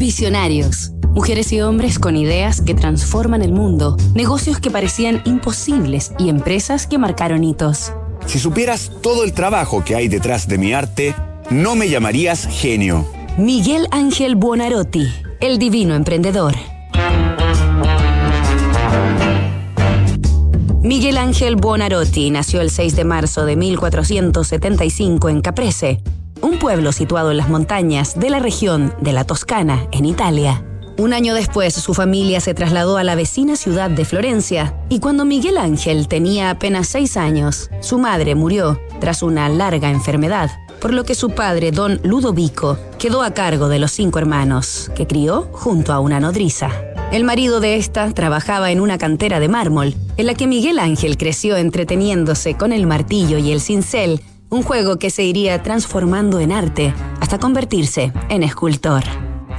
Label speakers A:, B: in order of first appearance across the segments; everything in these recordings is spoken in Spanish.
A: Visionarios. Mujeres y hombres con ideas que transforman el mundo, negocios que parecían imposibles y empresas que marcaron hitos.
B: Si supieras todo el trabajo que hay detrás de mi arte, no me llamarías genio.
A: Miguel Ángel Buonarotti, el divino emprendedor. Miguel Ángel Buonarotti nació el 6 de marzo de 1475 en Caprese, un pueblo situado en las montañas de la región de la Toscana, en Italia. Un año después, su familia se trasladó a la vecina ciudad de Florencia, y cuando Miguel Ángel tenía apenas seis años, su madre murió tras una larga enfermedad, por lo que su padre, don Ludovico, quedó a cargo de los cinco hermanos, que crió junto a una nodriza. El marido de esta trabajaba en una cantera de mármol, en la que Miguel Ángel creció entreteniéndose con el martillo y el cincel, un juego que se iría transformando en arte hasta convertirse en escultor.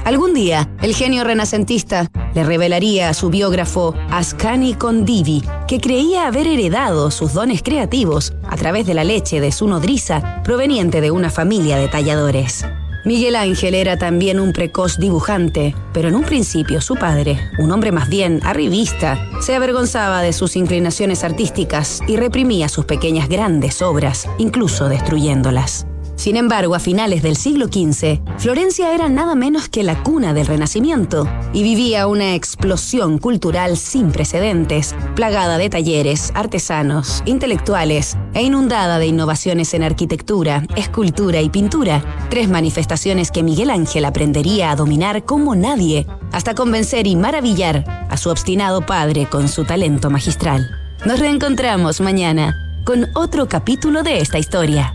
A: Algún día, el genio renacentista le revelaría a su biógrafo Ascani Condivi que creía haber heredado sus dones creativos a través de la leche de su nodriza proveniente de una familia de talladores. Miguel Ángel era también un precoz dibujante, pero en un principio su padre, un hombre más bien arribista, se avergonzaba de sus inclinaciones artísticas y reprimía sus pequeñas grandes obras, incluso destruyéndolas. Sin embargo, a finales del siglo XV, Florencia era nada menos que la cuna del Renacimiento y vivía una explosión cultural sin precedentes, plagada de talleres, artesanos, intelectuales e inundada de innovaciones en arquitectura, escultura y pintura, tres manifestaciones que Miguel Ángel aprendería a dominar como nadie, hasta convencer y maravillar a su obstinado padre con su talento magistral. Nos reencontramos mañana con otro capítulo de esta historia.